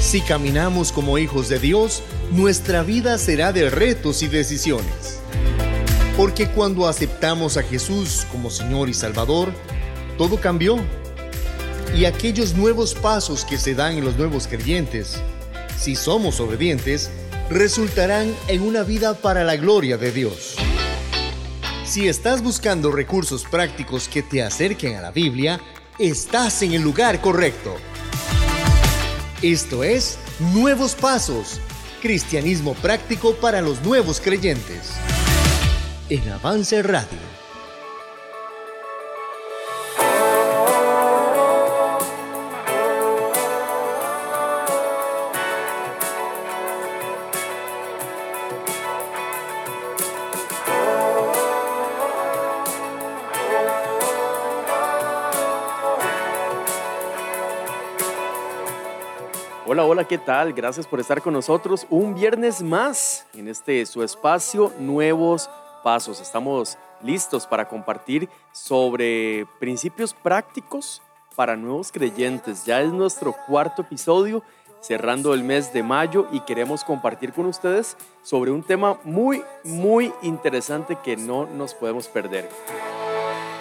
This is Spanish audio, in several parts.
Si caminamos como hijos de Dios, nuestra vida será de retos y decisiones. Porque cuando aceptamos a Jesús como Señor y Salvador, todo cambió. Y aquellos nuevos pasos que se dan en los nuevos creyentes, si somos obedientes, resultarán en una vida para la gloria de Dios. Si estás buscando recursos prácticos que te acerquen a la Biblia, estás en el lugar correcto. Esto es Nuevos Pasos, Cristianismo práctico para los nuevos creyentes. En Avance Radio. ¿Qué tal? Gracias por estar con nosotros un viernes más en este su espacio Nuevos Pasos. Estamos listos para compartir sobre principios prácticos para nuevos creyentes. Ya es nuestro cuarto episodio cerrando el mes de mayo y queremos compartir con ustedes sobre un tema muy, muy interesante que no nos podemos perder.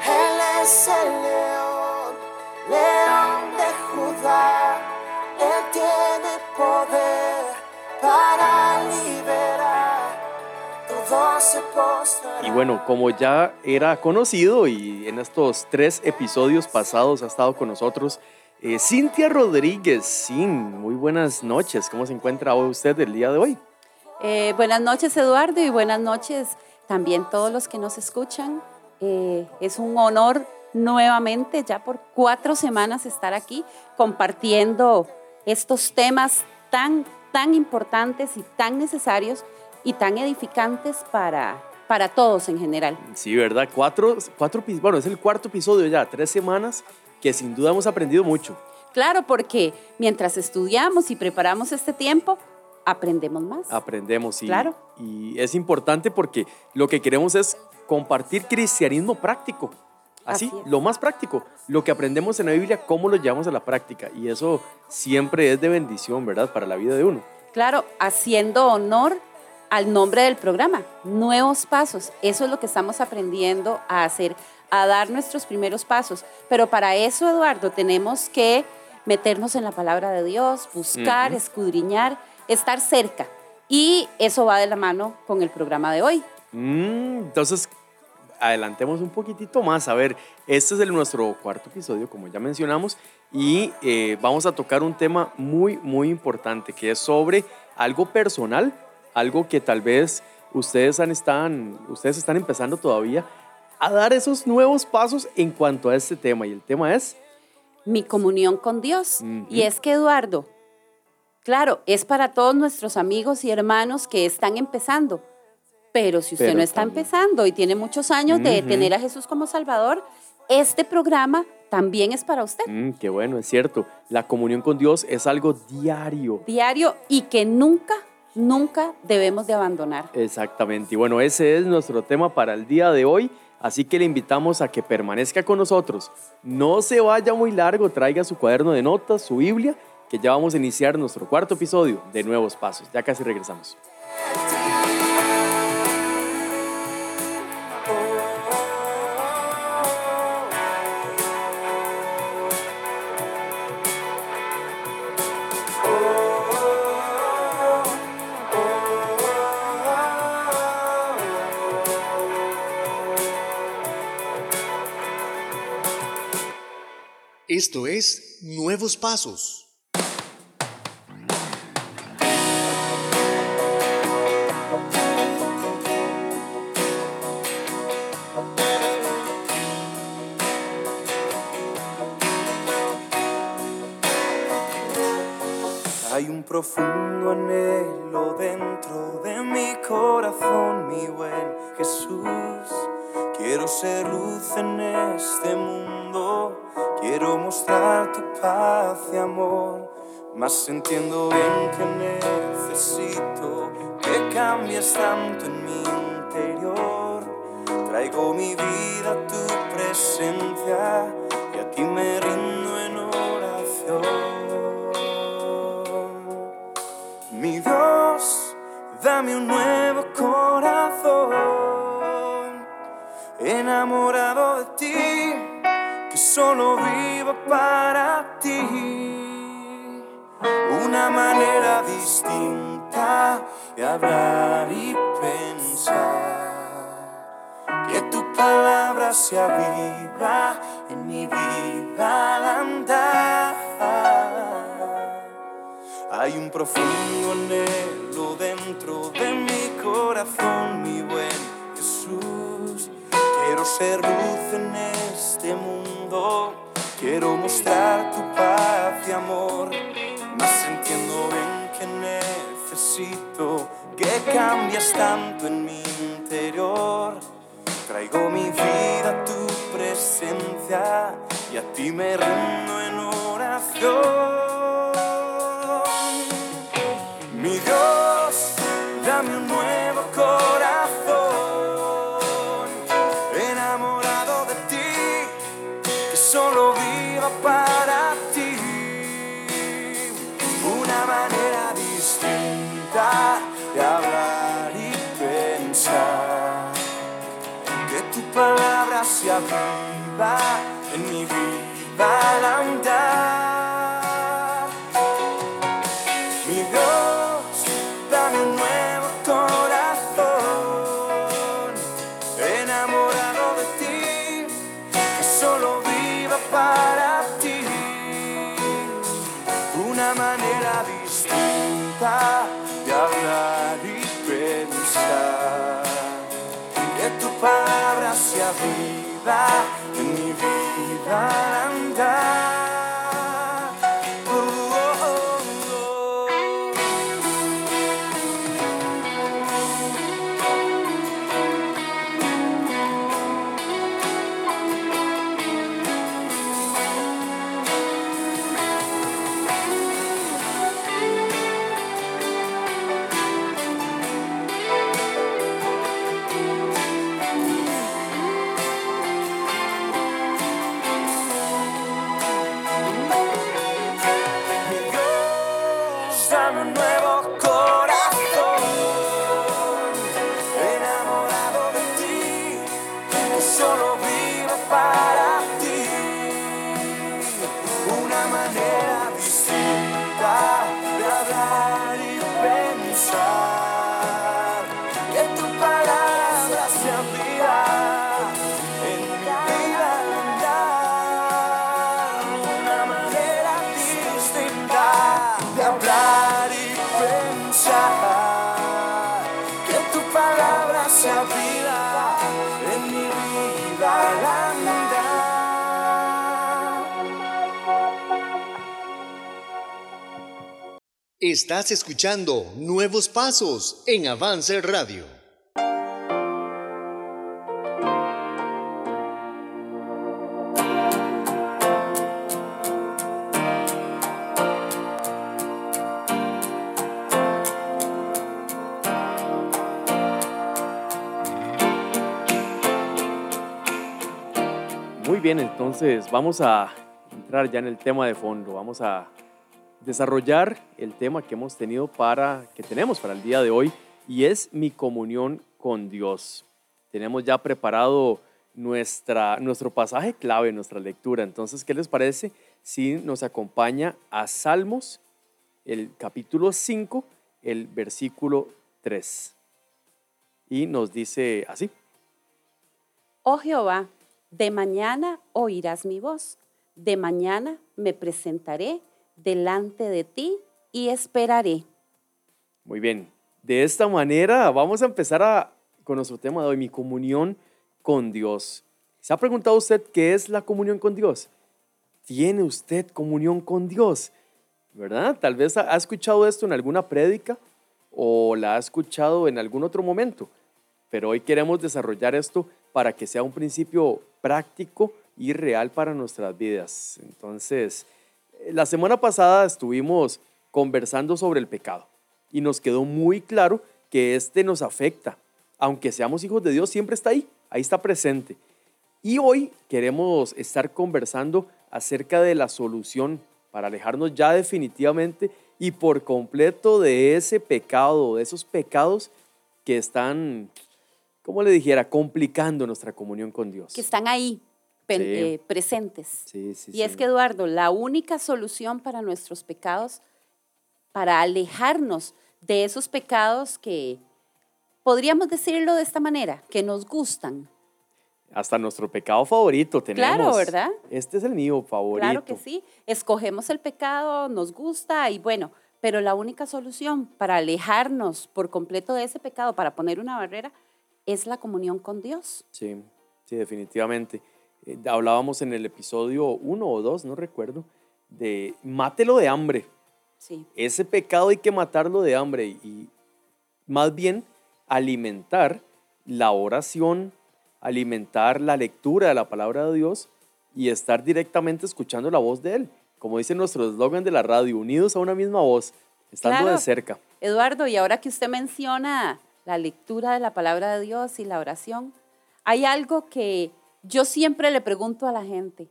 Él es el león, león de Judá. Él Y bueno, como ya era conocido y en estos tres episodios pasados ha estado con nosotros eh, Cintia Rodríguez. Sin, muy buenas noches. ¿Cómo se encuentra hoy usted el día de hoy? Eh, buenas noches Eduardo y buenas noches también todos los que nos escuchan. Eh, es un honor nuevamente, ya por cuatro semanas, estar aquí compartiendo estos temas tan, tan importantes y tan necesarios y tan edificantes para, para todos en general. Sí, ¿verdad? Cuatro, cuatro, bueno, es el cuarto episodio ya, tres semanas que sin duda hemos aprendido mucho. Claro, porque mientras estudiamos y preparamos este tiempo, aprendemos más. Aprendemos y, Claro. y es importante porque lo que queremos es compartir cristianismo práctico. Así, lo más práctico, lo que aprendemos en la Biblia, cómo lo llevamos a la práctica. Y eso siempre es de bendición, ¿verdad? Para la vida de uno. Claro, haciendo honor al nombre del programa, Nuevos Pasos. Eso es lo que estamos aprendiendo a hacer, a dar nuestros primeros pasos. Pero para eso, Eduardo, tenemos que meternos en la palabra de Dios, buscar, escudriñar, estar cerca. Y eso va de la mano con el programa de hoy. Mm, entonces, adelantemos un poquitito más. A ver, este es el, nuestro cuarto episodio, como ya mencionamos, y eh, vamos a tocar un tema muy, muy importante, que es sobre algo personal, algo que tal vez ustedes, han, están, ustedes están empezando todavía a dar esos nuevos pasos en cuanto a este tema. Y el tema es, Mi comunión con Dios. Y es que, Eduardo, claro, es para todos nuestros amigos y hermanos que están empezando. Pero si usted Pero no está también- empezando y tiene muchos años de tener a Jesús como Salvador, este programa también es para usted. mm, qué bueno, es cierto, la comunión con Dios es algo diario. Diario y que nunca, nunca debemos de abandonar. Exactamente. Y bueno, ese es nuestro tema para el día de hoy. Así que le invitamos a que permanezca con nosotros. No se vaya muy largo, traiga su cuaderno de notas, su Biblia, que ya vamos a iniciar nuestro cuarto episodio de Nuevos Pasos. Ya casi regresamos. Esto es Nuevos Pasos. Hay un profundo anhelo dentro de mi corazón, mi buen Jesús. Quiero ser luz en este mundo, Quiero mostrar tu paz y amor, mas entiendo bien que necesito que cambies tanto en mi interior. Traigo mi vida a tu presencia y a ti me rindo en oración. Mi Dios, dame un nuevo corazón, enamorado de ti solo viva para ti. Una manera distinta de hablar y pensar. Que tu palabra sea viva en mi vida al andar. Hay un profundo anhelo dentro de mi corazón, mi buen Jesús. Quiero ser luz en este mundo, quiero mostrar tu paz y amor. Mas entiendo bien que necesito que cambies tanto en mi interior. Traigo mi vida a tu presencia y a ti me rindo en oración. Palabra sea viva en mi vida Estás escuchando Nuevos Pasos en Avance Radio. Muy bien, entonces vamos a entrar ya en el tema de fondo. Vamos a desarrollar el tema que hemos tenido para, que tenemos para el día de hoy y es mi comunión con Dios. Tenemos ya preparado nuestra, nuestro pasaje clave, nuestra lectura. Entonces, ¿qué les parece si nos acompaña a Salmos, el capítulo 5, el versículo 3? Y nos dice así. Oh Jehová, de mañana oirás mi voz, de mañana me presentaré delante de ti y esperaré. Muy bien. De esta manera vamos a empezar con nuestro tema de hoy, mi comunión con Dios. ¿Se ha preguntado usted qué es la comunión con Dios? ¿Tiene usted comunión con Dios? ¿Verdad? Tal vez ha escuchado esto en alguna prédica o la ha escuchado en algún otro momento, pero hoy queremos desarrollar esto para que sea un principio práctico y real para nuestras vidas. Entonces, la semana pasada estuvimos conversando sobre el pecado y nos quedó muy claro que este nos afecta. Aunque seamos hijos de Dios, siempre está ahí, ahí está presente. Y hoy queremos estar conversando acerca de la solución para alejarnos ya definitivamente y por completo de ese pecado, de esos pecados que están, como le dijera, complicando nuestra comunión con Dios. Que están ahí, Sí. eh, presentes. Sí, sí, Y es que, Eduardo, la única solución para nuestros pecados, para alejarnos de esos pecados que, podríamos decirlo de esta manera, que nos gustan. Hasta nuestro pecado favorito tenemos. Claro, ¿verdad? Este es el mío favorito. Claro que sí. Escogemos el pecado, nos gusta y bueno, pero la única solución para alejarnos por completo de ese pecado, para poner una barrera, es la comunión con Dios. Sí, sí, definitivamente. Eh, hablábamos en el episodio uno o dos, no recuerdo, de mátelo de hambre. Sí, Ese pecado hay que matarlo de hambre y, y más bien alimentar la oración, alimentar la lectura de la palabra de Dios y estar directamente escuchando la voz de Él. Como dice nuestro eslogan de la radio, unidos a una misma voz, estando Claro. de cerca. Eduardo, y ahora que usted menciona la lectura de la palabra de Dios y la oración, hay algo que yo siempre le pregunto a la gente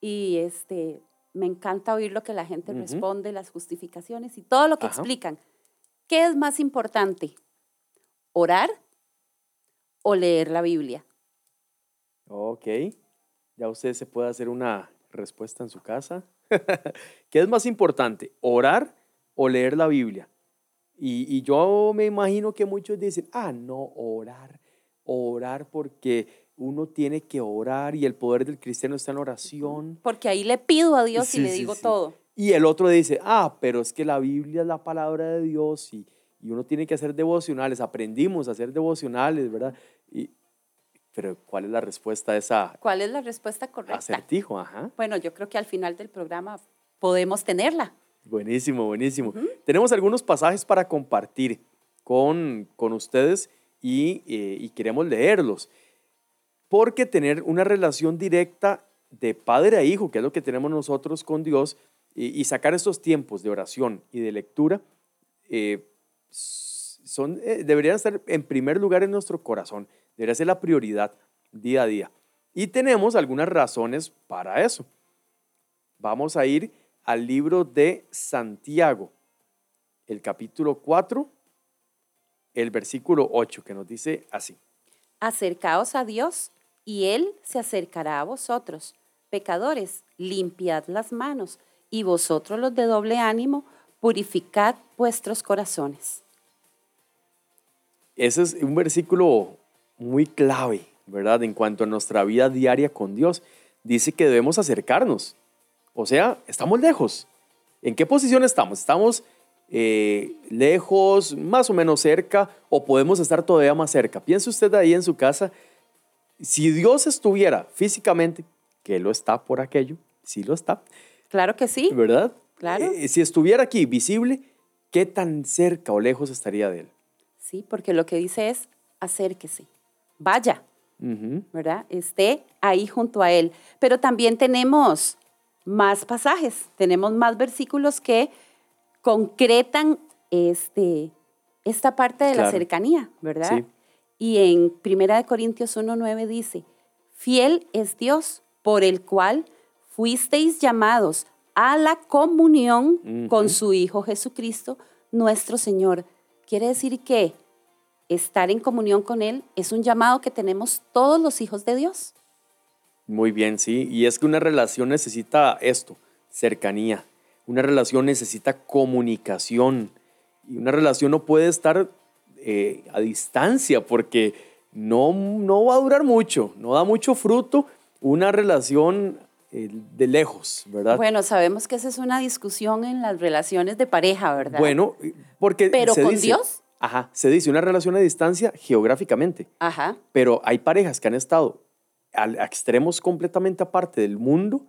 y este, me encanta oír lo que la gente responde, las justificaciones y todo lo que Ajá. explican. ¿Qué es más importante? ¿Orar o leer la Biblia? Ok, ya usted se puede hacer una respuesta en su casa. ¿Qué es más importante, orar o leer la Biblia? Y, y yo me imagino que muchos dicen, ah, no, orar, orar porque uno tiene que orar y el poder del cristiano está en oración. Porque ahí le pido a Dios Sí, y le sí, digo sí. todo. Y el otro dice, ah, pero es que la Biblia es la palabra de Dios y, y uno tiene que hacer devocionales. Aprendimos a hacer devocionales, ¿verdad? Y, pero ¿cuál es la respuesta a esa ¿Cuál es la respuesta correcta? acertijo? Ajá. Bueno, yo creo que al final del programa podemos tenerla. Buenísimo, buenísimo. Tenemos algunos pasajes para compartir con, con ustedes y, eh, y queremos leerlos. Porque tener una relación directa de padre a hijo, que es lo que tenemos nosotros con Dios, y, sacar estos tiempos de oración y de lectura, eh, son, eh, deberían estar en primer lugar en nuestro corazón. Debería ser la prioridad día a día. Y tenemos algunas razones para eso. Vamos a ir al libro de Santiago, el capítulo 4, el versículo 8, que nos dice así. Acercaos a Dios y Él se acercará a vosotros. Pecadores, limpiad las manos y vosotros los de doble ánimo, purificad vuestros corazones. Ese es un versículo muy clave, ¿verdad? En cuanto a nuestra vida diaria con Dios. Dice que debemos acercarnos. O sea, estamos lejos. ¿En qué posición estamos? ¿Estamos eh, lejos, más o menos cerca, o podemos estar todavía más cerca? Piense usted ahí en su casa, si Dios estuviera físicamente, que lo está por aquello, sí lo está, Claro que sí. ¿verdad? Claro. Eh, si estuviera aquí visible, ¿qué tan cerca o lejos estaría de él? Sí, porque lo que dice es acérquese, vaya. ¿verdad? Esté ahí junto a Él. Pero también tenemos más pasajes, tenemos más versículos que concretan este, esta parte de la cercanía, ¿verdad? Sí. Y en Primera de Corintios 1.9 dice, fiel es Dios por el cual fuisteis llamados a la comunión con su Hijo Jesucristo, nuestro Señor. Quiere decir que estar en comunión con Él es un llamado que tenemos todos los hijos de Dios. Muy bien, sí. Y es que una relación necesita esto, cercanía. Una relación necesita comunicación. Y una relación no puede estar eh, a distancia porque no, no va a durar mucho, no da mucho fruto una relación eh, de lejos, ¿verdad? Bueno, sabemos que esa es una discusión en las relaciones de pareja, ¿verdad? Bueno, porque Pero se con dice- Dios. Ajá, se dice una relación a distancia geográficamente. Ajá. Pero hay parejas que han estado al- a extremos completamente aparte del mundo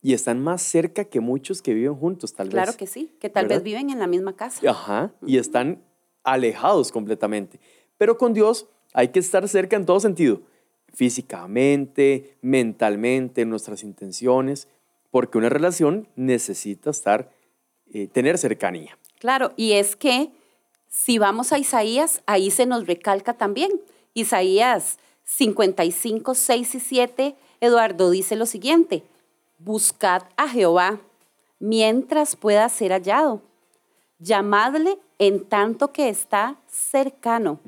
y están más cerca que muchos que viven juntos, tal Claro vez. que sí, que tal ¿Verdad? vez viven en la misma casa. Ajá, y están alejados completamente. Pero con Dios hay que estar cerca en todo sentido, físicamente, mentalmente, en nuestras intenciones, porque una relación necesita estar, eh, tener cercanía. Claro, y es que si vamos a Isaías, ahí se nos recalca también. Isaías 55, 6 y 7, Eduardo dice lo siguiente, buscad a Jehová mientras pueda ser hallado, llamadle en tanto que está cercano.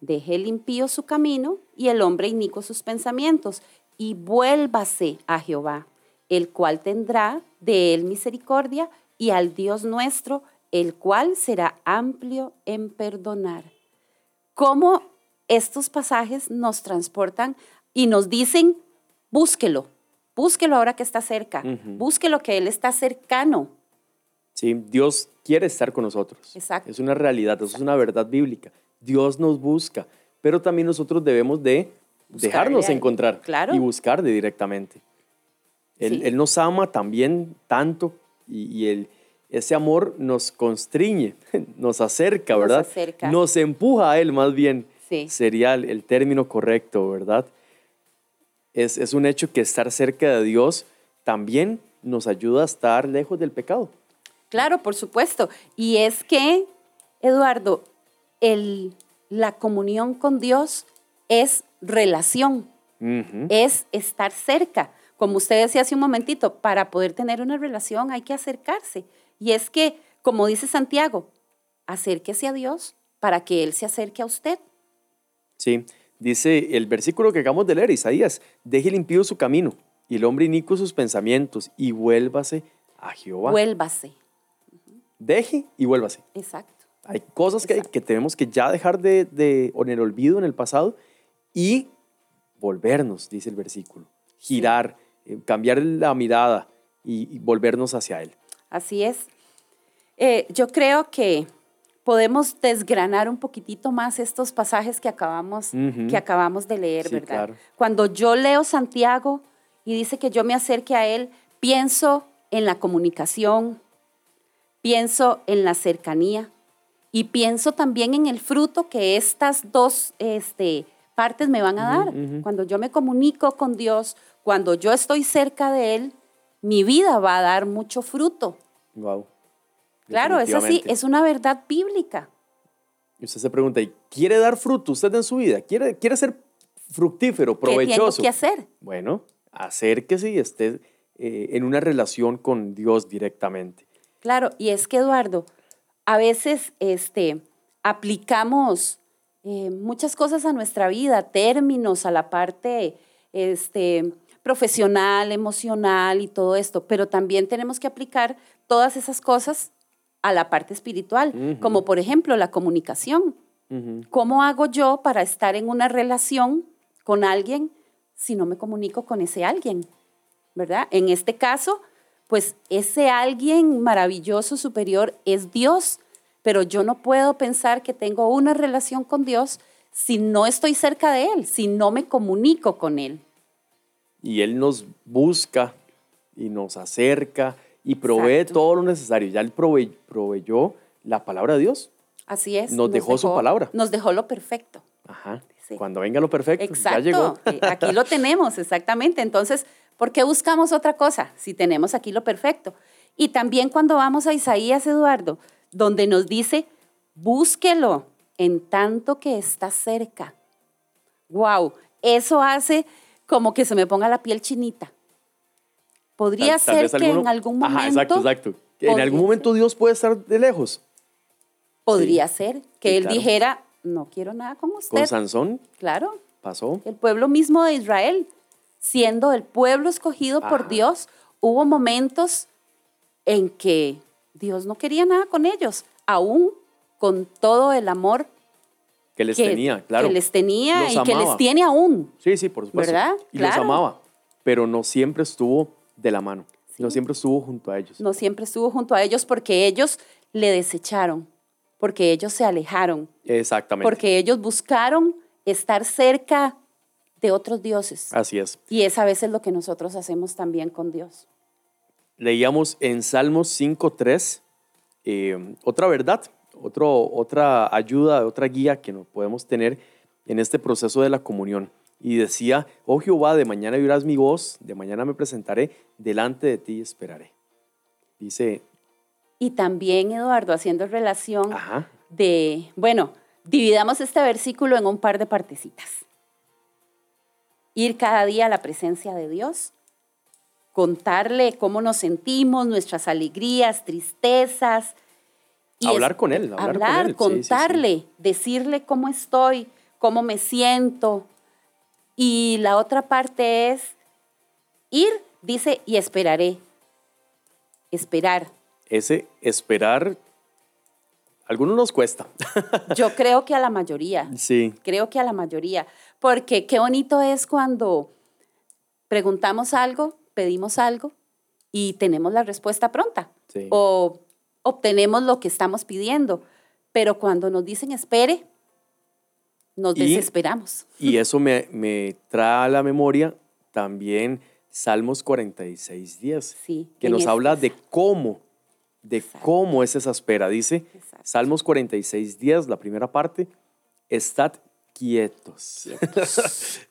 Deje el impío su camino y el hombre inico sus pensamientos, y vuélvase a Jehová, el cual tendrá de él misericordia, y al Dios nuestro, el cual será amplio en perdonar. ¿Cómo estos pasajes nos transportan y nos dicen, búsquelo, búsquelo ahora que está cerca, búsquelo que Él está cercano. Sí, Dios quiere estar con nosotros. Exacto. Es una realidad, es una verdad bíblica. Dios nos busca, pero también nosotros debemos de dejarnos encontrar y buscarle directamente. Él, nos ama también tanto y, y ese amor nos constriñe, nos acerca, ¿verdad? Nos, acerca. nos empuja a Él más bien. Sería el, término correcto, ¿verdad? Es, es un hecho que estar cerca de Dios también nos ayuda a estar lejos del pecado. Claro, por supuesto. Y es que, Eduardo, el, la comunión con Dios es relación, es estar cerca. Como usted decía hace un momentito, para poder tener una relación hay que acercarse. Y es que, como dice Santiago, acérquese a Dios para que Él se acerque a usted. Sí, dice el versículo que acabamos de leer, Isaías, deje limpio su camino y el hombre inicuo sus pensamientos y vuélvase a Jehová. Vuélvase. Deje y vuélvase. Exacto. Hay cosas que, que, tenemos que ya dejar de, de, en el olvido en el pasado y volvernos, dice el versículo. Girar, eh, cambiar la mirada y, volvernos hacia Él. Así es. Eh, yo creo que podemos desgranar un poquitito más estos pasajes que acabamos, que acabamos de leer, ¿verdad? Cuando yo leo Santiago y dice que yo me acerque a Él, pienso en la comunicación, pienso en la cercanía y pienso también en el fruto que estas dos este, partes me van a dar. Cuando yo me comunico con Dios, cuando yo estoy cerca de Él, mi vida va a dar mucho fruto. Wow. Claro, es así, es una verdad bíblica. Y usted se pregunta, ¿y quiere dar fruto usted en su vida? ¿Quiere, quiere ser fructífero, provechoso? ¿Qué que hacer? Bueno, acérquese y esté eh, en una relación con Dios directamente. Claro, y es que Eduardo, a veces este, aplicamos eh, muchas cosas a nuestra vida, términos a la parte este, profesional, emocional y todo esto, pero también tenemos que aplicar todas esas cosas a la parte espiritual, como por ejemplo la comunicación. ¿Cómo hago yo para estar en una relación con alguien si no me comunico con ese alguien? ¿Verdad? En este caso, pues ese alguien maravilloso, superior, es Dios, pero yo no puedo pensar que tengo una relación con Dios si no estoy cerca de Él, si no me comunico con Él. Y Él nos busca y nos acerca y provee todo lo necesario. Ya Él proveyó la palabra de Dios. Así es. Nos, dejó, su palabra. Nos dejó lo perfecto. Ajá. Cuando venga lo perfecto, Exacto. ya llegó. Eh, aquí lo tenemos, exactamente. Entonces, ¿por qué buscamos otra cosa si tenemos aquí lo perfecto? Y también cuando vamos a Isaías, Eduardo, donde nos dice, búsquelo en tanto que está cerca. Wow, eso hace como que se me ponga la piel chinita. Podría ser que en algún momento. Ajá, exacto, exacto. En algún momento Dios puede estar de lejos. Podría ser que él dijera, no quiero nada con usted. Con Sansón. Claro. Pasó. El pueblo mismo de Israel, siendo el pueblo escogido por Dios, hubo momentos en que Dios no quería nada con ellos, aún con todo el amor que les tenía, claro. Que les tenía y que les tiene aún. Sí, sí, por supuesto. ¿Verdad? Y los amaba, pero no siempre estuvo de la mano. No siempre estuvo junto a ellos. No siempre estuvo junto a ellos porque ellos le desecharon, porque ellos se alejaron. Exactamente. Porque ellos buscaron estar cerca de otros dioses. Así es. Y es a veces lo que nosotros hacemos también con Dios. Leíamos en Salmos 5.3 eh, otra verdad, otro, otra ayuda, otra guía que nos podemos tener en este proceso de la comunión y decía, oh Jehová, de mañana oirás mi voz, de mañana me presentaré, delante de ti esperaré. Dice... Y también, Eduardo, haciendo relación de, bueno, dividamos este versículo en un par de partecitas. Ir cada día a la presencia de Dios, contarle cómo nos sentimos, nuestras alegrías, tristezas, Y hablar es- con él, hablar, hablar, con él. Sí, sí, sí. contarle, decirle cómo estoy, cómo me siento. Y la otra parte es ir, dice, y esperaré. Esperar. Ese esperar, a algunos nos cuesta. Yo creo que a la mayoría. sí, Creo que a la mayoría. Porque qué bonito es cuando preguntamos algo, pedimos algo y tenemos la respuesta pronta. sí. O obtenemos lo que estamos pidiendo. Pero cuando nos dicen espere, nos Y- desesperamos. Y eso me, me trae a la memoria también Salmos 46, 10, Sí. que nos este- habla de cómo, de Exacto. cómo es esa espera. Dice Exacto. Salmos 46, 10, la primera parte, estad quietos.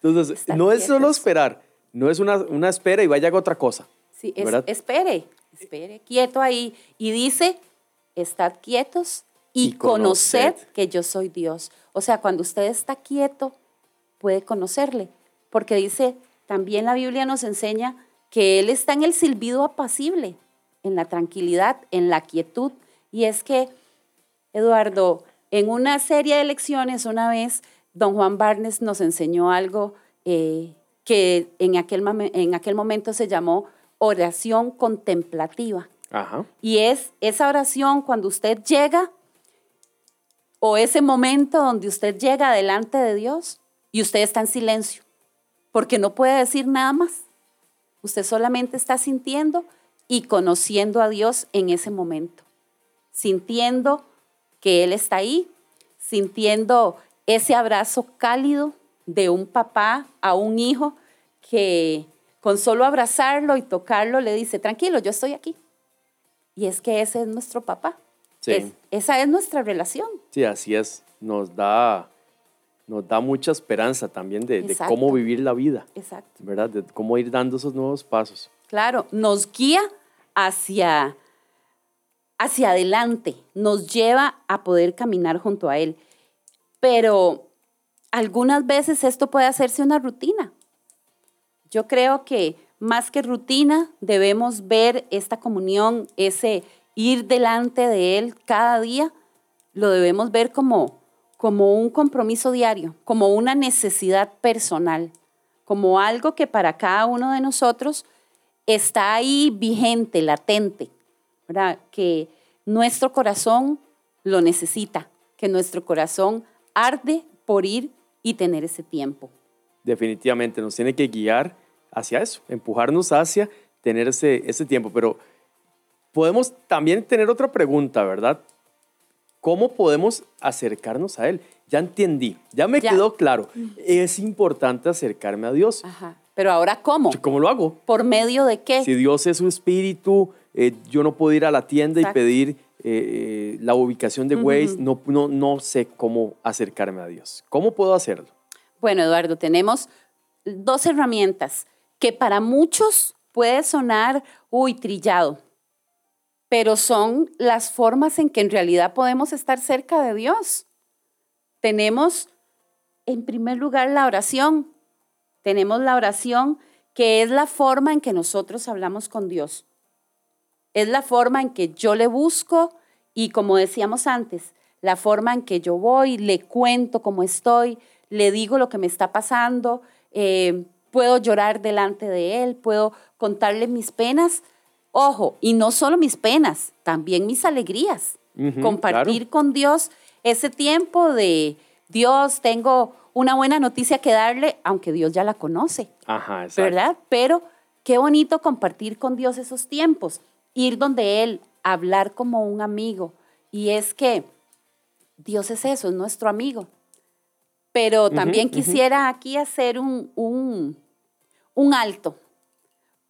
Entonces, Estar no es solo esperar, no es una, una espera y vaya a otra cosa. Sí, es- espere, espere, quieto ahí. Y dice, estad quietos y, Y conoced. conoced que yo soy Dios. O sea, cuando usted está quieto, puede conocerle. Porque dice, también la Biblia nos enseña que Él está en el silbido apacible, en la tranquilidad, en la quietud. Y es que, Eduardo, en una serie de lecciones una vez, don Juan Barnes nos enseñó algo eh, que en aquel, en aquel momento se llamó oración contemplativa. Ajá. Y es esa oración cuando usted llega o ese momento donde usted llega delante de Dios y usted está en silencio, porque no puede decir nada más. Usted solamente está sintiendo y conociendo a Dios en ese momento, sintiendo que Él está ahí, sintiendo ese abrazo cálido de un papá a un hijo que con solo abrazarlo y tocarlo le dice, tranquilo, yo estoy aquí. Y es que ese es nuestro papá. Sí. Es- esa es nuestra relación. Sí, así es. Nos da, nos da mucha esperanza también de, cómo vivir la vida, Exacto. ¿verdad? De cómo ir dando esos nuevos pasos. Claro, nos guía hacia, hacia adelante, nos lleva a poder caminar junto a Él. Pero algunas veces esto puede hacerse una rutina. Yo creo que más que rutina debemos ver esta comunión, ese ir delante de Él cada día, lo debemos ver como, como un compromiso diario, como una necesidad personal, como algo que para cada uno de nosotros está ahí vigente, latente, ¿verdad? Que nuestro corazón lo necesita, que nuestro corazón arde por ir y tener ese tiempo. Definitivamente nos tiene que guiar hacia eso, empujarnos hacia tener ese, ese tiempo. Pero podemos también tener otra pregunta, ¿verdad? ¿Cómo podemos acercarnos a Él? Ya entendí, ya me Ya. quedó claro. Es importante acercarme a Dios. Ajá. Pero ahora, ¿cómo? ¿Cómo lo hago? ¿Por medio de qué? Si Dios es su espíritu, eh, yo no puedo ir a la tienda Exacto. y pedir eh, eh, la ubicación de Waze, no, no, no sé cómo acercarme a Dios. ¿Cómo puedo hacerlo? Bueno, Eduardo, tenemos dos herramientas que para muchos puede sonar, uy, trillado, pero son las formas en que en realidad podemos estar cerca de Dios. Tenemos, en primer lugar, la oración. Tenemos la oración que es la forma en que nosotros hablamos con Dios. Es la forma en que yo le busco y como decíamos antes, la forma en que yo voy, le cuento cómo estoy, le digo lo que me está pasando, eh, puedo llorar delante de Él, puedo contarle mis penas. Ojo, y no solo mis penas, también mis alegrías. Ujú, Compartir con Dios ese tiempo de Dios, tengo una buena noticia que darle, aunque Dios ya la conoce. Ajá, exacto. ¿verdad? Pero qué bonito compartir con Dios esos tiempos, ir donde Él, hablar como un amigo. Y es que Dios es eso, es nuestro amigo. Pero también quisiera aquí hacer un, un, un alto,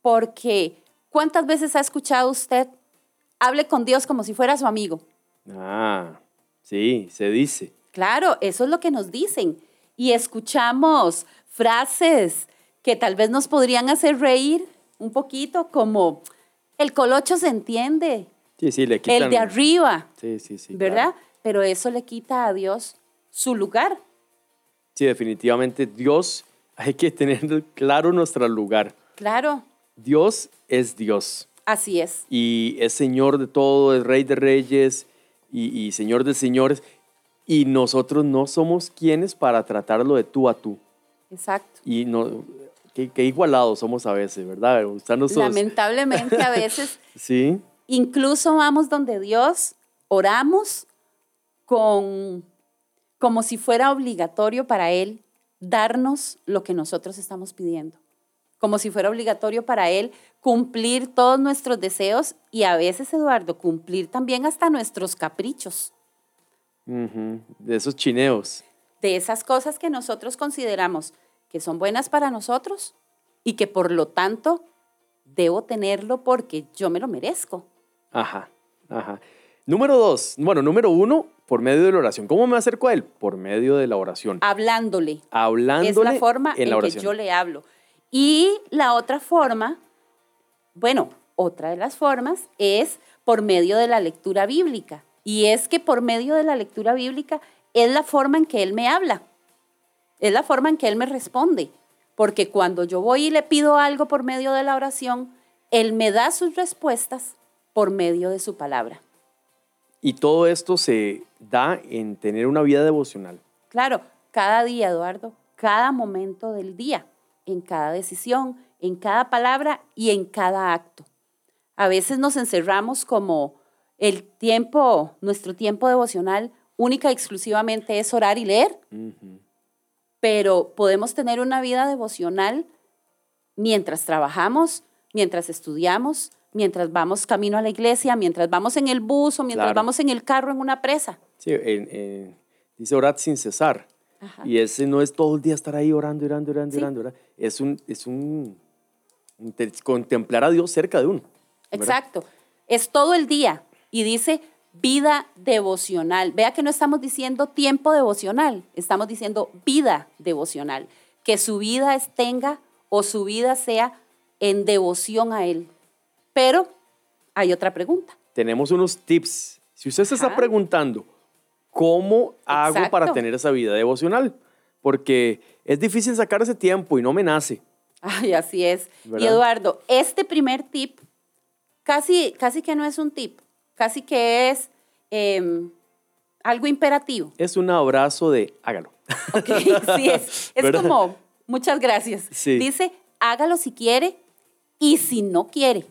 porque ¿cuántas veces ha escuchado usted, hable con Dios como si fuera su amigo? Ah, sí, se dice. Claro, eso es lo que nos dicen. Y escuchamos frases que tal vez nos podrían hacer reír un poquito, como el colocho se entiende, Sí, sí, le quitan. el de arriba, Sí, sí, sí. ¿verdad? claro. Pero eso le quita a Dios su lugar. Sí, definitivamente Dios, hay que tener claro nuestro lugar. Claro, Dios es Dios así es. y es Señor de todo, es Rey de Reyes, y, Señor de señores, y nosotros no somos quienes para tratarlo de tú a tú. Exacto. Y no, qué, igualados somos a veces, ¿verdad? Lamentablemente a veces. sí. Incluso vamos donde Dios, oramos con, como si fuera obligatorio para Él darnos lo que nosotros estamos pidiendo. Como si fuera obligatorio para Él cumplir todos nuestros deseos y a veces, Eduardo, cumplir también hasta nuestros caprichos. De esos chineos. De esas cosas que nosotros consideramos que son buenas para nosotros y que por lo tanto debo tenerlo porque yo me lo merezco. Ajá, ajá. Número dos, bueno, número uno, por medio de la oración. ¿Cómo me acerco a Él? Por medio de la oración. Hablándole. Hablándole. Es la forma en, que yo le hablo. Y la otra forma, bueno, otra de las formas es por medio de la lectura bíblica. Y es que por medio de la lectura bíblica es la forma en que Él me habla. Es la forma en que Él me responde. Porque cuando yo voy y le pido algo por medio de la oración, Él me da sus respuestas por medio de su palabra. Y todo esto se da en tener una vida devocional. Claro, cada día, Eduardo, cada momento del día, en cada decisión, en cada palabra y en cada acto. A veces nos encerramos como el tiempo, nuestro tiempo devocional única y exclusivamente es orar y leer pero podemos tener una vida devocional mientras trabajamos, mientras estudiamos, mientras vamos camino a la iglesia, mientras vamos en el bus o mientras vamos en el carro en una presa. Sí, dice orar sin cesar. Y ese no es todo el día estar ahí orando, orando, orando, orando, Es un, es un, contemplar a Dios cerca de uno. Exacto. Es todo el día. Y dice, vida devocional. Vea que no estamos diciendo tiempo devocional, estamos diciendo vida devocional. Que su vida tenga o su vida sea en devoción a Él. Pero hay otra pregunta. Tenemos unos tips. Si usted se está preguntando, ¿cómo hago para tener esa vida devocional? Porque es difícil sacar ese tiempo y no me nace. Ay, así es. Y Eduardo, este primer tip casi, casi que no es un tip, casi que es em, algo imperativo. Es un abrazo de hágalo. Ok, sí, es, es como, muchas gracias. Dice, hágalo si quiere y si no quiere,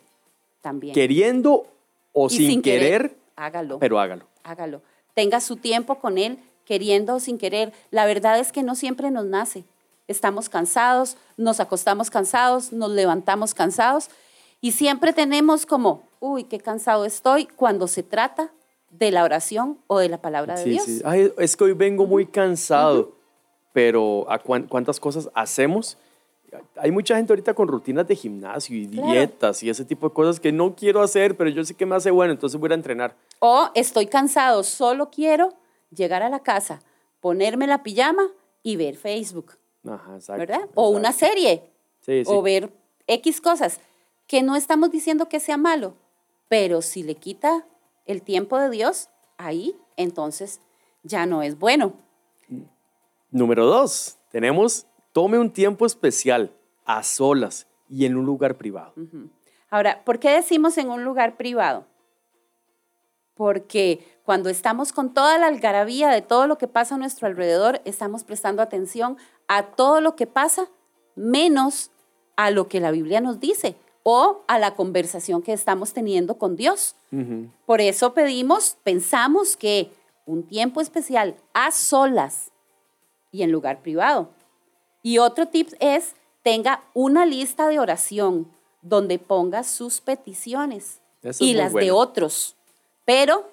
también. Queriendo o sin, querer, hágalo. Pero hágalo. Hágalo. Tenga su tiempo con él, queriendo o sin querer. La verdad es que no siempre nos nace. Estamos cansados, nos acostamos cansados, nos levantamos cansados y siempre tenemos como, uy, qué cansado estoy cuando se trata de la oración o de la palabra de Dios. Sí. Ay, es que hoy vengo muy cansado, pero ¿a cuántas cosas hacemos? Hay mucha gente ahorita con rutinas de gimnasio y dietas y ese tipo de cosas que no quiero hacer, pero yo sé que me hace bueno, entonces voy a entrenar. O estoy cansado, solo quiero llegar a la casa, ponerme la pijama y ver Facebook. Ajá, exacto, ¿Verdad? O una serie. Sí, sí. O ver X cosas que no estamos diciendo que sea malo, pero si le quita el tiempo de Dios, ahí entonces ya no es bueno. Número dos, tenemos, tome un tiempo especial a solas y en un lugar privado. Ahora, ¿por qué decimos en un lugar privado? Porque cuando estamos con toda la algarabía de todo lo que pasa a nuestro alrededor, estamos prestando atención a todo lo que pasa, menos a lo que la Biblia nos dice o a la conversación que estamos teniendo con Dios. Por eso pedimos, pensamos que un tiempo especial a solas y en lugar privado. Y otro tip es, tenga una lista de oración donde ponga sus peticiones y las de otros. Pero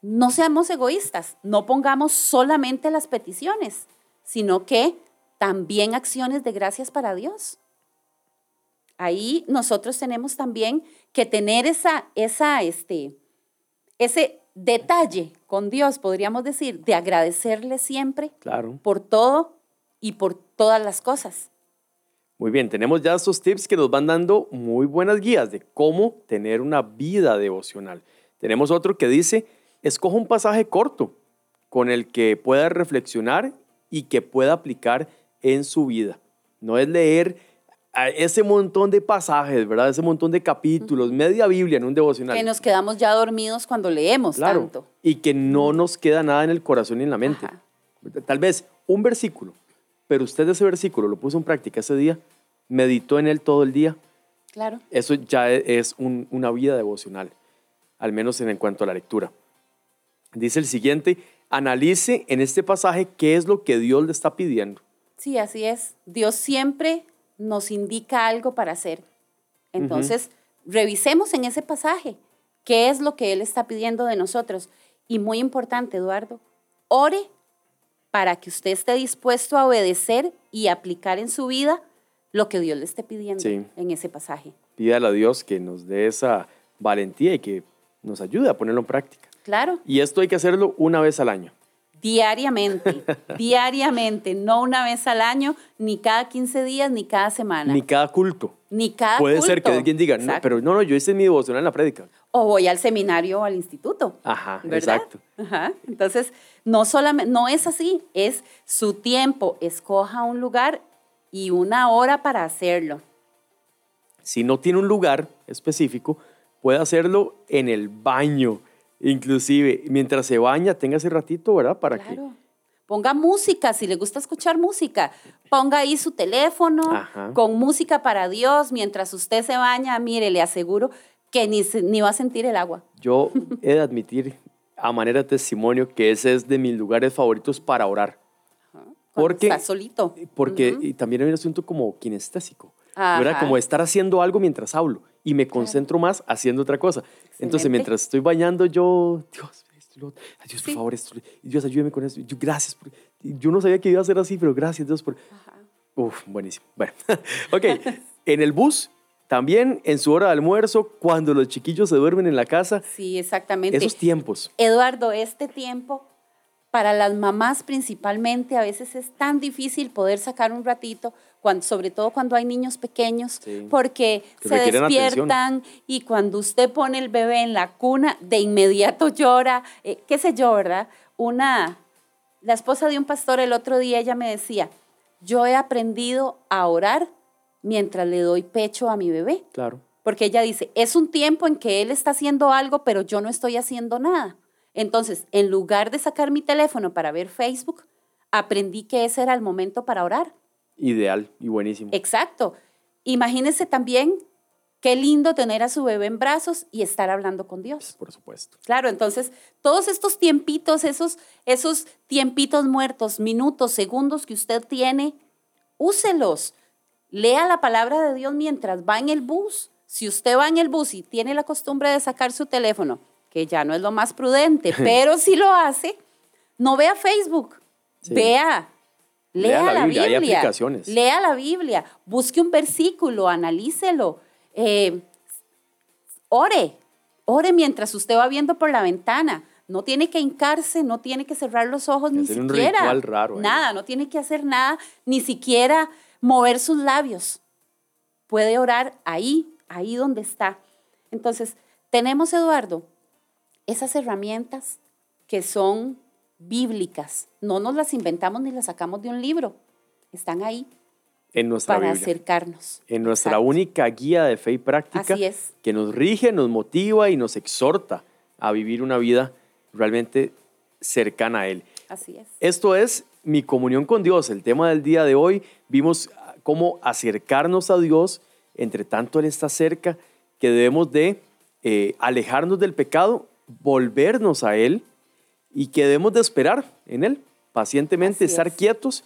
no seamos egoístas, no pongamos solamente las peticiones, sino que también acciones de gracias para Dios. Ahí nosotros tenemos también que tener esa, esa, este, ese detalle con Dios, podríamos decir, de agradecerle siempre claro. por todo y por todas las cosas. Muy bien, tenemos ya estos tips que nos van dando muy buenas guías de cómo tener una vida devocional. Tenemos otro que dice, escoja un pasaje corto con el que pueda reflexionar y que pueda aplicar en su vida. No es leer a ese montón de pasajes, ¿verdad? Ese montón de capítulos, media Biblia en un devocional. Que nos quedamos ya dormidos cuando leemos claro, tanto. Y que no nos queda nada en el corazón ni en la mente. Ajá. Tal vez un versículo, pero usted ese versículo lo puso en práctica ese día, meditó en él todo el día, Claro. eso ya es un- una vida devocional, al menos en, en cuanto a la lectura. Dice el siguiente, analice en este pasaje qué es lo que Dios le está pidiendo. Sí, así es. Dios siempre nos indica algo para hacer. Entonces, revisemos en ese pasaje qué es lo que Él está pidiendo de nosotros. Y muy importante, Eduardo, ore para que usted esté dispuesto a obedecer y aplicar en su vida lo que Dios le esté pidiendo Sí. en ese pasaje. Pídale a Dios que nos dé esa valentía y que nos ayude a ponerlo en práctica. Claro, Y esto hay que hacerlo una vez al año. Diariamente, diariamente, no una vez al año, ni cada 15 días, ni cada semana, Ni cada culto. ni cada Puede ser que alguien diga, no, pero no, no, yo hice mi devocional en la prédica. o voy al seminario o al instituto. Ajá, ¿verdad? exacto. Ajá. Entonces, no solamente, no es así, es su tiempo. Escoja un lugar y una hora para hacerlo. Si no tiene un lugar específico, puede hacerlo en el baño. Inclusive, mientras se baña, tenga ese ratito, ¿verdad? Para Claro. Ponga música, si le gusta escuchar música. Ponga ahí su teléfono Ajá. con música para Dios mientras usted se baña. Mire, le aseguro que ni, ni va a sentir el agua. que yo he de admitir, a manera de testimonio, que ese es de mis lugares favoritos para orar. Porque- está solito. Porque y también hay un asunto como kinestésico, ¿verdad? Como estar haciendo algo mientras hablo y me concentro más haciendo otra cosa. Entonces, Excelente. mientras estoy bañando, yo, Dios, Dios, por Sí. favor, esto. Dios, ayúdeme con esto. Yo, gracias. por- yo no sabía que iba a ser así, pero gracias, Dios, por... Ajá. Uf, buenísimo. Bueno, ok. En el bus, también en su hora de almuerzo, cuando los chiquillos se duermen en la casa, Sí, exactamente. esos tiempos. Eduardo, este tiempo para las mamás principalmente a veces es tan difícil poder sacar un ratito, cuando, sobre todo cuando hay niños pequeños, Sí. porque Que se atención. despiertan y cuando usted pone el bebé en la cuna, de inmediato llora, eh, qué sé yo, ¿verdad? Una, la esposa de un pastor el otro día, ella me decía, yo he aprendido a orar mientras le doy pecho a mi bebé. Claro. Porque ella dice, es un tiempo en que él está haciendo algo, pero yo no estoy haciendo nada. Entonces, en lugar de sacar mi teléfono para ver Facebook, aprendí que ese era el momento para orar. Ideal y buenísimo. Exacto. Imagínese también qué lindo tener a su bebé en brazos y estar hablando con Dios. Por supuesto. Claro, entonces todos estos tiempitos, esos, esos tiempitos muertos, minutos, segundos que usted tiene, úselos. Lea la palabra de Dios mientras va en el bus. Si usted va en el bus y tiene la costumbre de sacar su teléfono, que ya no es lo más prudente, pero si lo hace, no vea Facebook, Sí. vea, lea, Lea la Biblia, Biblia, hay aplicaciones. lea la Biblia, busque un versículo, analícelo, eh, ore, ore mientras usted va viendo por la ventana. No tiene que hincarse, no tiene que cerrar los ojos ni un siquiera. ritual raro. Nada, no tiene que hacer nada, ni siquiera mover sus labios. Puede orar ahí, ahí donde está. Entonces, tenemos, Eduardo, esas herramientas que son bíblicas. No nos las inventamos ni las sacamos de un libro. Están ahí En nuestra para Biblia. acercarnos. en nuestra Exacto. única guía de fe y práctica Así es. que nos rige, nos motiva y nos exhorta a vivir una vida realmente cercana a Él. Así es. Esto es mi comunión con Dios. El tema del día de hoy vimos cómo acercarnos a Dios, entre tanto Él está cerca, que debemos de eh, alejarnos del pecado, volvernos a Él y que debemos de esperar en Él, pacientemente Así estar es. quietos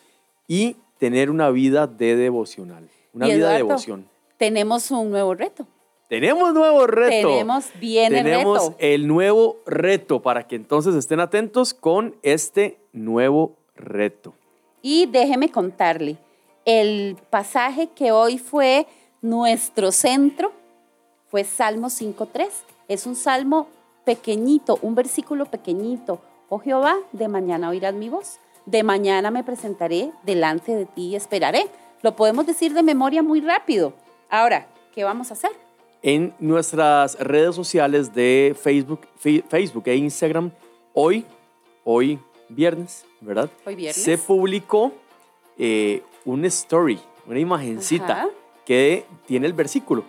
y tener una vida de devocional, una Y, vida de devoción. Tenemos un nuevo reto. Tenemos nuevo reto. Tenemos bien el Tenemos reto. el nuevo reto para que entonces estén atentos con este nuevo reto. Y déjeme contarle, el pasaje que hoy fue nuestro centro fue Salmo 5.3. Es un salmo pequeñito, un versículo pequeñito. Oh Jehová, de mañana oirás mi voz. De mañana me presentaré delante de ti y esperaré. Lo podemos decir de memoria muy rápido. Ahora, ¿qué vamos a hacer? En nuestras redes sociales de Facebook, Facebook e Instagram, hoy, hoy viernes, ¿verdad? Hoy viernes. Se publicó eh, una story, una imagencita Ajá. que tiene el versículo.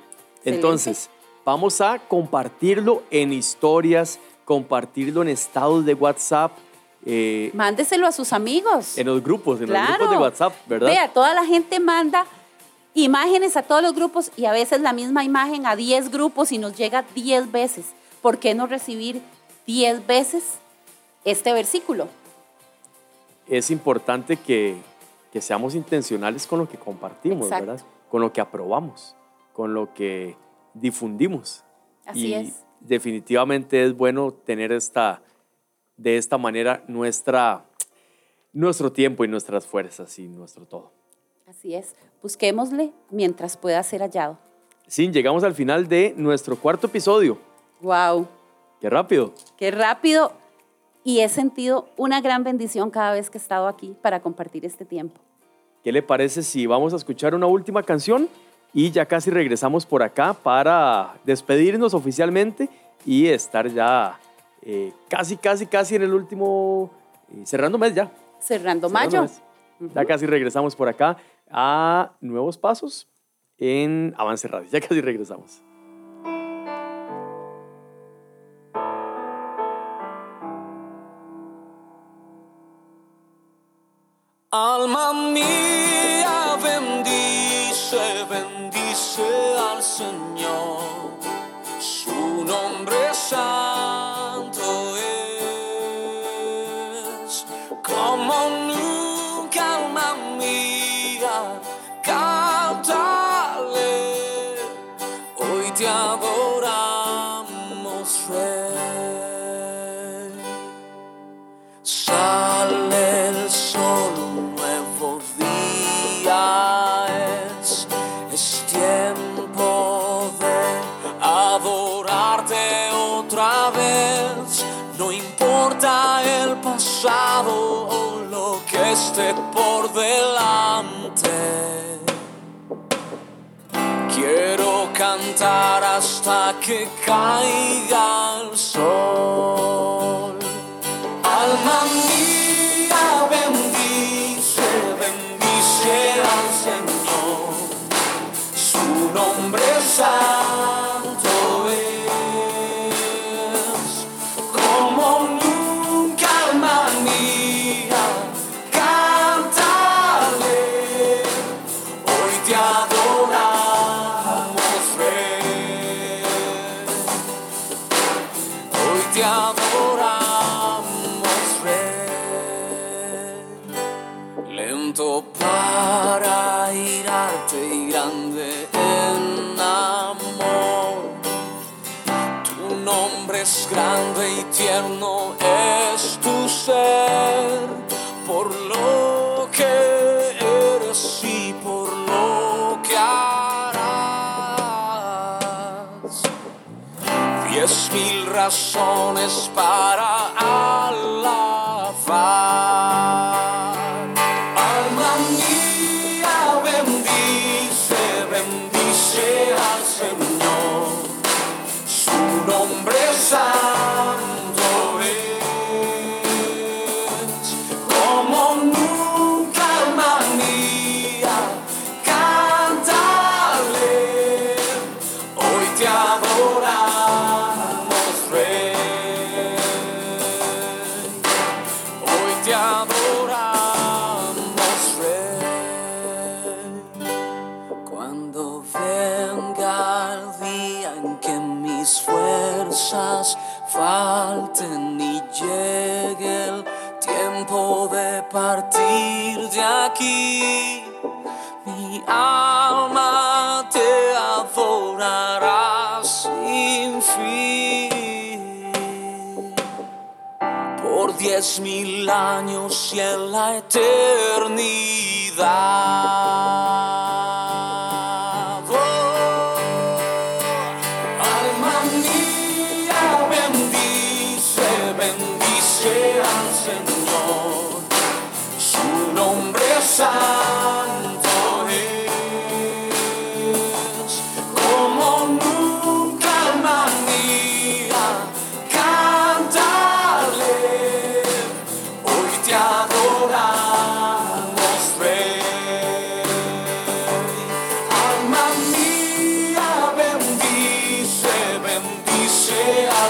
Entonces, vamos a compartirlo en historias, compartirlo en estados de WhatsApp. Eh, Mándeselo a sus amigos. En los grupos, en los grupos de WhatsApp, ¿verdad? Vea, toda la gente manda imágenes a todos los grupos y a veces la misma imagen a 10 grupos y nos llega 10 veces. ¿Por qué no recibir 10 veces este versículo? Es importante que, que seamos intencionales con lo que compartimos, ¿verdad? Con lo que aprobamos, con lo que difundimos. Así y es. Definitivamente es bueno tener esta, de esta manera nuestra, nuestro tiempo y nuestras fuerzas y nuestro todo. Así es. Busquémosle mientras pueda ser hallado. Sí, llegamos al final de nuestro cuarto episodio. ¡Wow! ¡Qué rápido! ¡Qué rápido! Y he sentido una gran bendición cada vez que he estado aquí para compartir este tiempo. ¿Qué le parece si vamos a escuchar una última canción? Y ya casi regresamos por acá para despedirnos oficialmente y estar ya eh, casi, casi, casi en el último, eh, cerrando mes ya. Cerrando, mayo. Ya casi regresamos por acá a Nuevos Pasos en Avance Radio. Ya casi regresamos. Alma mía, al lo que esté por delante. Quiero cantar hasta que caiga el sol. Alma mía, bendice, bendice al Señor. Su nombre santo mil razones para alma te adorará sin fin. Por diez mil años y en la eternidad.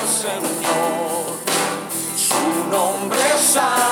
Señor, su nombre es santo.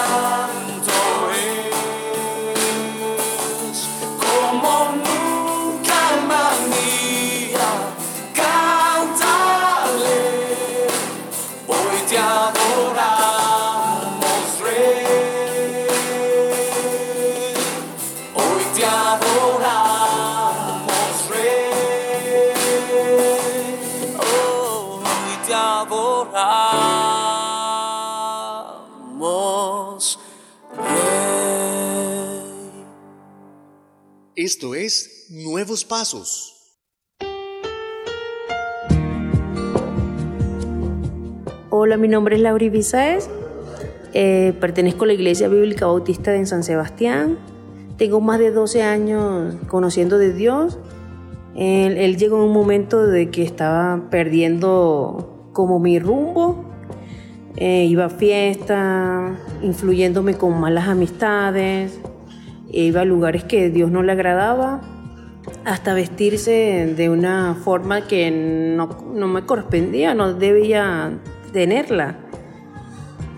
Nuevos Pasos. Hola, mi nombre es Laura Ibizaez. Eh, pertenezco a la Iglesia Bíblica Bautista de San Sebastián. Tengo más de 12 años conociendo de Dios. Él, él llegó en un momento de que estaba perdiendo como mi rumbo. Eh, iba a fiestas, influyéndome con malas amistades. e iba a lugares que Dios no le agradaba. Hasta vestirse de una forma que no, no me correspondía, no debía tenerla.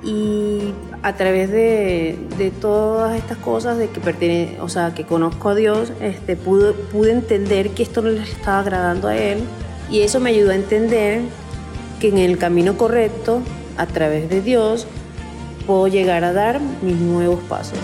Y a través de, de todas estas cosas, de que, o sea, que conozco a Dios, este, pude, pude entender que esto no le estaba agradando a Él. Y eso me ayudó a entender que en el camino correcto, a través de Dios, puedo llegar a dar mis nuevos pasos.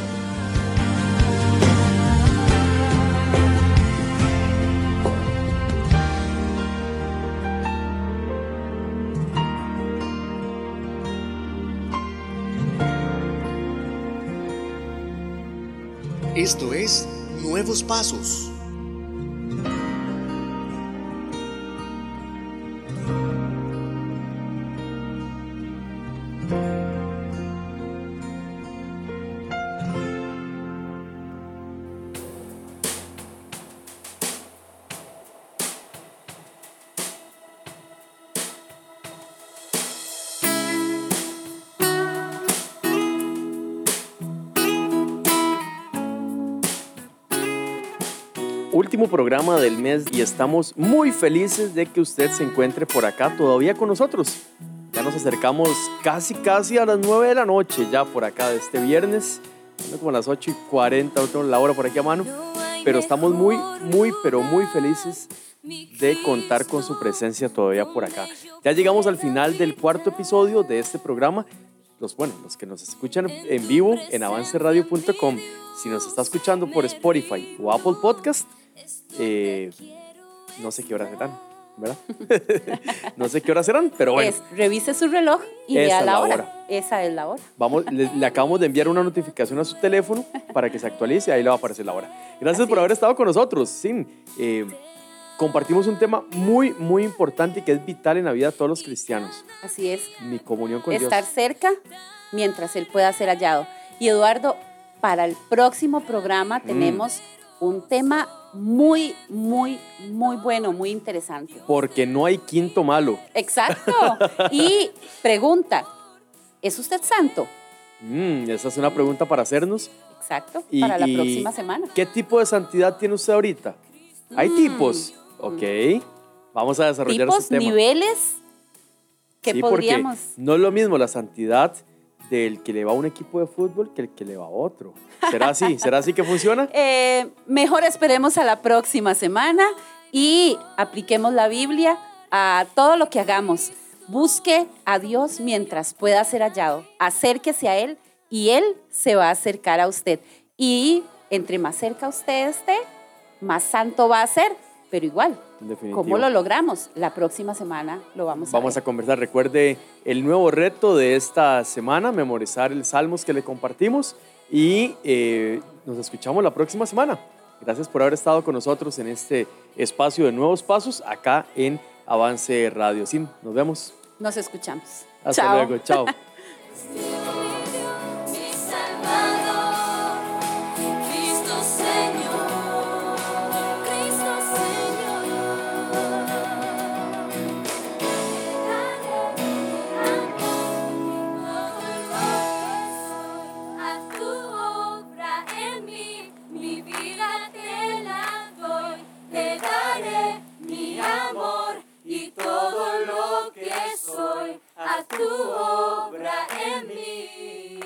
Esto es Nuevos Pasos. Último programa del mes y estamos muy felices de que usted se encuentre por acá todavía con nosotros. Ya nos acercamos casi casi a las 9 de la noche ya por acá de este viernes. Como las 8 y 40, no tengo la hora por aquí a mano. Pero estamos muy, muy, pero muy felices de contar con su presencia todavía por acá. Ya llegamos al final del cuarto episodio de este programa. Los, bueno, los que nos escuchan en vivo en avanceradio.com, si nos está escuchando por Spotify o Apple Podcast, eh, no sé qué hora serán, ¿verdad? no sé qué hora serán, pero bueno. Es, revise su reloj y vea la hora. hora. Esa es la hora. Vamos, le, le acabamos de enviar una notificación a su teléfono para que se actualice, ahí le va a aparecer la hora. Gracias Así por haber es. estado con nosotros. Sin, eh, compartimos un tema muy, muy importante y que es vital en la vida de todos los cristianos, Así es. mi comunión con Estar Dios. cerca mientras Él pueda ser hallado. Y Eduardo, para el próximo programa Mm. tenemos un tema muy, muy, muy bueno, muy interesante. Porque no hay quinto malo. Exacto. Y pregunta, ¿es usted santo? Mm, esa es una pregunta para hacernos. Exacto, Y- para la y próxima semana. ¿Qué tipo de santidad tiene usted ahorita? Hay Mm. tipos. Ok. Vamos a desarrollar Tipos, ese tema. niveles que Sí, porque podríamos... no es lo mismo la santidad del que le va a un equipo de fútbol que el que le va a otro. ¿Será así? ¿Será así que funciona? Eh, mejor esperemos a la próxima semana y apliquemos la Biblia a todo lo que hagamos. Busque a Dios mientras pueda ser hallado. Acérquese a Él y Él se va a acercar a usted. Y entre más cerca usted esté, más santo va a ser. Pero igual, Definitivo. ¿cómo lo logramos? La próxima semana lo vamos a Vamos ver. a conversar. Recuerde el nuevo reto de esta semana, memorizar el salmos que le compartimos y eh, nos escuchamos la próxima semana. Gracias por haber estado con nosotros en este espacio de nuevos pasos acá en Avance Radio. Sin, nos vemos. Nos escuchamos. Hasta Chao. luego. Chao. tu obra en mí.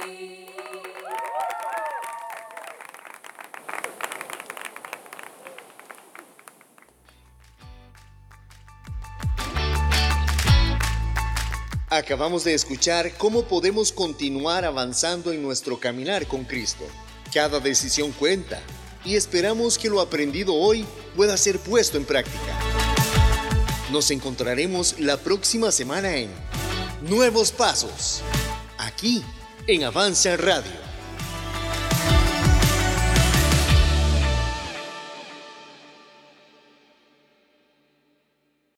Acabamos de escuchar cómo podemos continuar avanzando en nuestro caminar con Cristo. Cada decisión cuenta y esperamos que lo aprendido hoy pueda ser puesto en práctica. Nos encontraremos la próxima semana en Nuevos Pasos, aquí en Avanza Radio.